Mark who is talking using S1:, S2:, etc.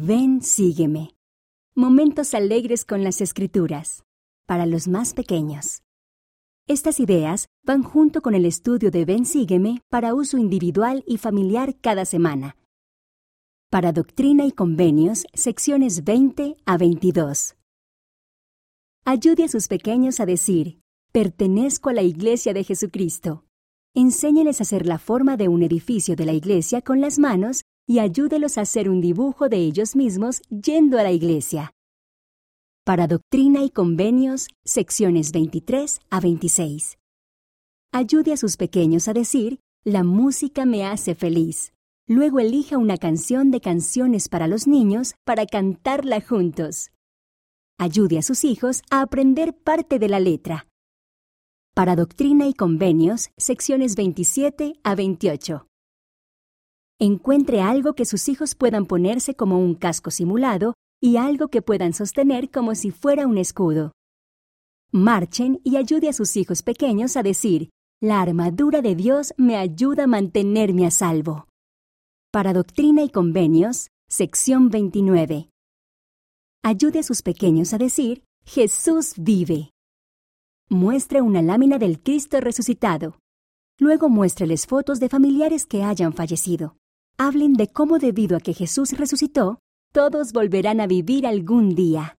S1: Ven, sígueme. Momentos alegres con las escrituras. Para los más pequeños. Estas ideas van junto con el estudio de Ven, sígueme para uso individual y familiar cada semana. Para Doctrina y Convenios, secciones 20 a 22. Ayude a sus pequeños a decir, pertenezco a la Iglesia de Jesucristo. Enséñeles a hacer la forma de un edificio de la iglesia con las manos y ayúdelos a hacer un dibujo de ellos mismos yendo a la iglesia. Para Doctrina y Convenios, secciones 23 a 26. Ayude a sus pequeños a decir, la música me hace feliz. Luego elija una canción de canciones para los niños para cantarla juntos. Ayude a sus hijos a aprender parte de la letra. Para Doctrina y Convenios, secciones 27 a 28. Encuentre algo que sus hijos puedan ponerse como un casco simulado y algo que puedan sostener como si fuera un escudo. Marchen y ayude a sus hijos pequeños a decir, la armadura de Dios me ayuda a mantenerme a salvo. Para Doctrina y Convenios, sección 29. Ayude a sus pequeños a decir, Jesús vive. Muestre una lámina del Cristo resucitado. Luego muéstreles fotos de familiares que hayan fallecido hablen de cómo debido a que Jesús resucitó, todos volverán a vivir algún día.